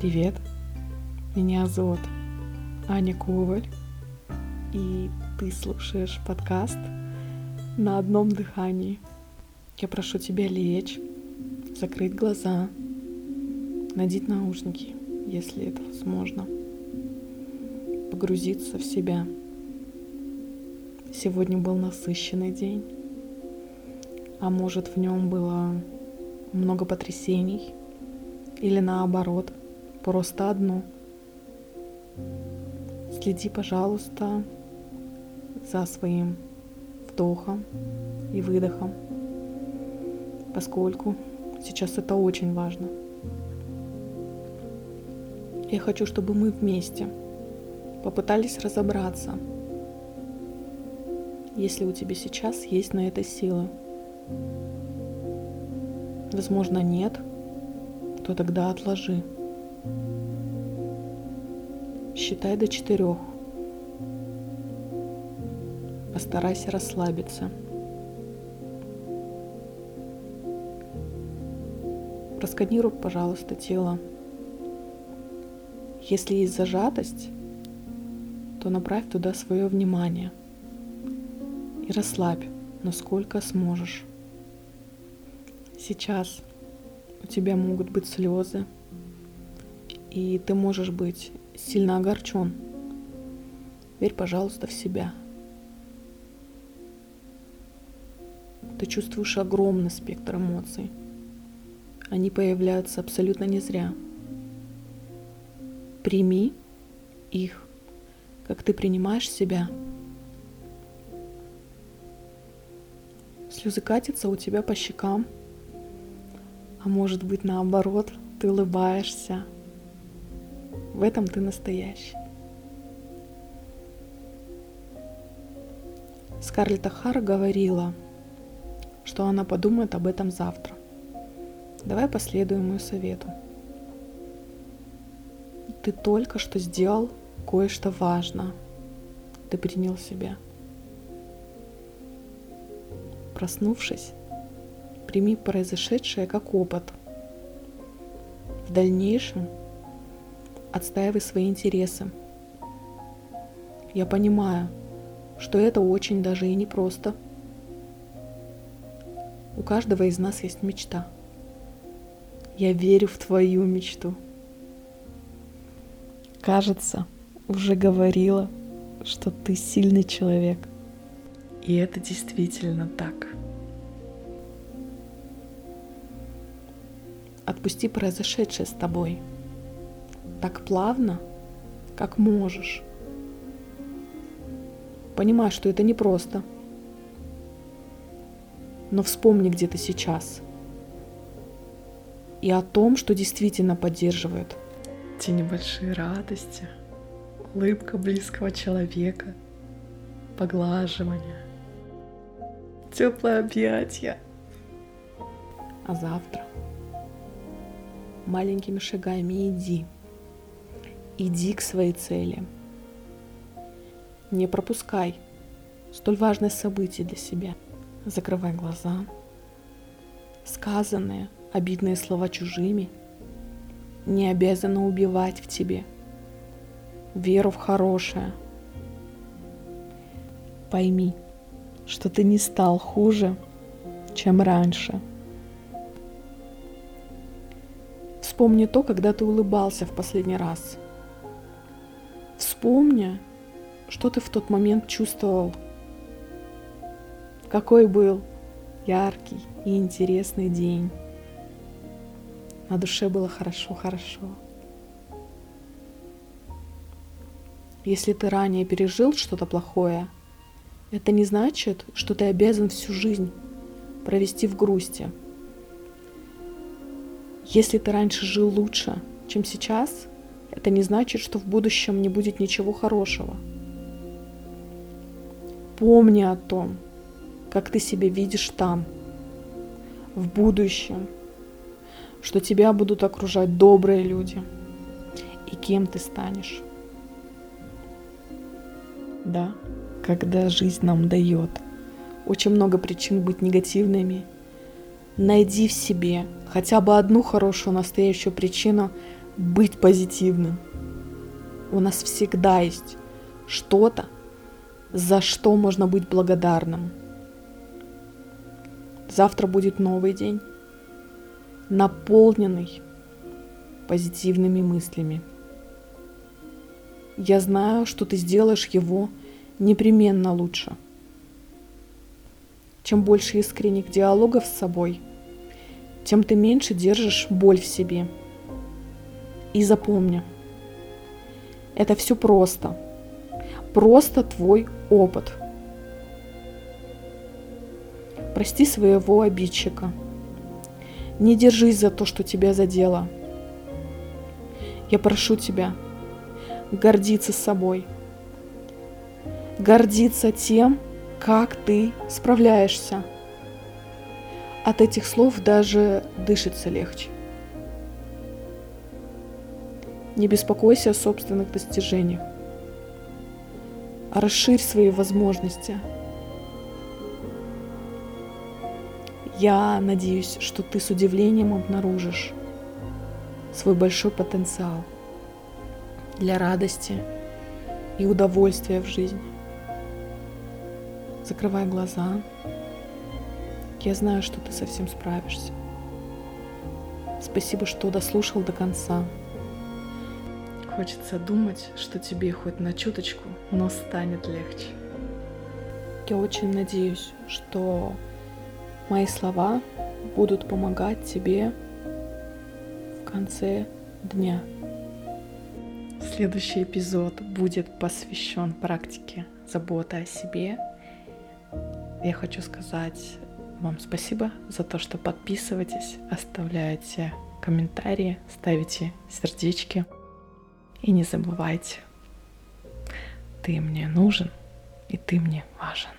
Привет, меня зовут Аня Коваль, и ты слушаешь подкаст на одном дыхании. Я прошу тебя лечь, закрыть глаза, надеть наушники, если это возможно, погрузиться в себя. Сегодня был насыщенный день, а может в нем было много потрясений или наоборот – просто одну. Следи, пожалуйста, за своим вдохом и выдохом, поскольку сейчас это очень важно. Я хочу, чтобы мы вместе попытались разобраться, если у тебя сейчас есть на это силы. Возможно, нет, то тогда отложи. Считай до четырех. Постарайся расслабиться. Просканируй, пожалуйста, тело. Если есть зажатость, то направь туда свое внимание и расслабь, насколько сможешь. Сейчас у тебя могут быть слезы, и ты можешь быть сильно огорчен. Верь, пожалуйста, в себя. Ты чувствуешь огромный спектр эмоций. Они появляются абсолютно не зря. Прими их, как ты принимаешь себя. Слезы катятся у тебя по щекам, а может быть наоборот, ты улыбаешься, в этом ты настоящий. Скарлетт Ахара говорила, что она подумает об этом завтра. Давай последуем ее совету. Ты только что сделал кое-что важное. Ты принял себя. Проснувшись, прими произошедшее как опыт. В дальнейшем – отстаивай свои интересы. Я понимаю, что это очень даже и непросто. У каждого из нас есть мечта. Я верю в твою мечту. Кажется, уже говорила, что ты сильный человек. И это действительно так. Отпусти произошедшее с тобой – так плавно, как можешь. Понимаю, что это непросто. Но вспомни, где ты сейчас. И о том, что действительно поддерживает. Те небольшие радости, улыбка близкого человека, поглаживание, теплое объятие. А завтра маленькими шагами иди Иди к своей цели. Не пропускай столь важное событие для себя. Закрывай глаза. Сказанные, обидные слова чужими не обязаны убивать в тебе веру в хорошее. Пойми, что ты не стал хуже, чем раньше. Вспомни то, когда ты улыбался в последний раз – Вспомни, что ты в тот момент чувствовал. Какой был яркий и интересный день. На душе было хорошо-хорошо. Если ты ранее пережил что-то плохое, это не значит, что ты обязан всю жизнь провести в грусти. Если ты раньше жил лучше, чем сейчас, это не значит, что в будущем не будет ничего хорошего. Помни о том, как ты себя видишь там, в будущем, что тебя будут окружать добрые люди и кем ты станешь. Да, когда жизнь нам дает очень много причин быть негативными, найди в себе хотя бы одну хорошую настоящую причину быть позитивным. У нас всегда есть что-то, за что можно быть благодарным. Завтра будет новый день, наполненный позитивными мыслями. Я знаю, что ты сделаешь его непременно лучше. Чем больше искренних диалогов с собой, тем ты меньше держишь боль в себе. И запомни, это все просто. Просто твой опыт. Прости своего обидчика. Не держись за то, что тебя задело. Я прошу тебя гордиться собой. Гордиться тем, как ты справляешься. От этих слов даже дышится легче. Не беспокойся о собственных достижениях. Расширь свои возможности. Я надеюсь, что ты с удивлением обнаружишь свой большой потенциал для радости и удовольствия в жизни. Закрывай глаза. Я знаю, что ты совсем справишься. Спасибо, что дослушал до конца. Хочется думать, что тебе хоть на чуточку, но станет легче. Я очень надеюсь, что мои слова будут помогать тебе в конце дня. Следующий эпизод будет посвящен практике заботы о себе. Я хочу сказать вам спасибо за то, что подписываетесь, оставляете комментарии, ставите сердечки. И не забывайте, ты мне нужен, и ты мне важен.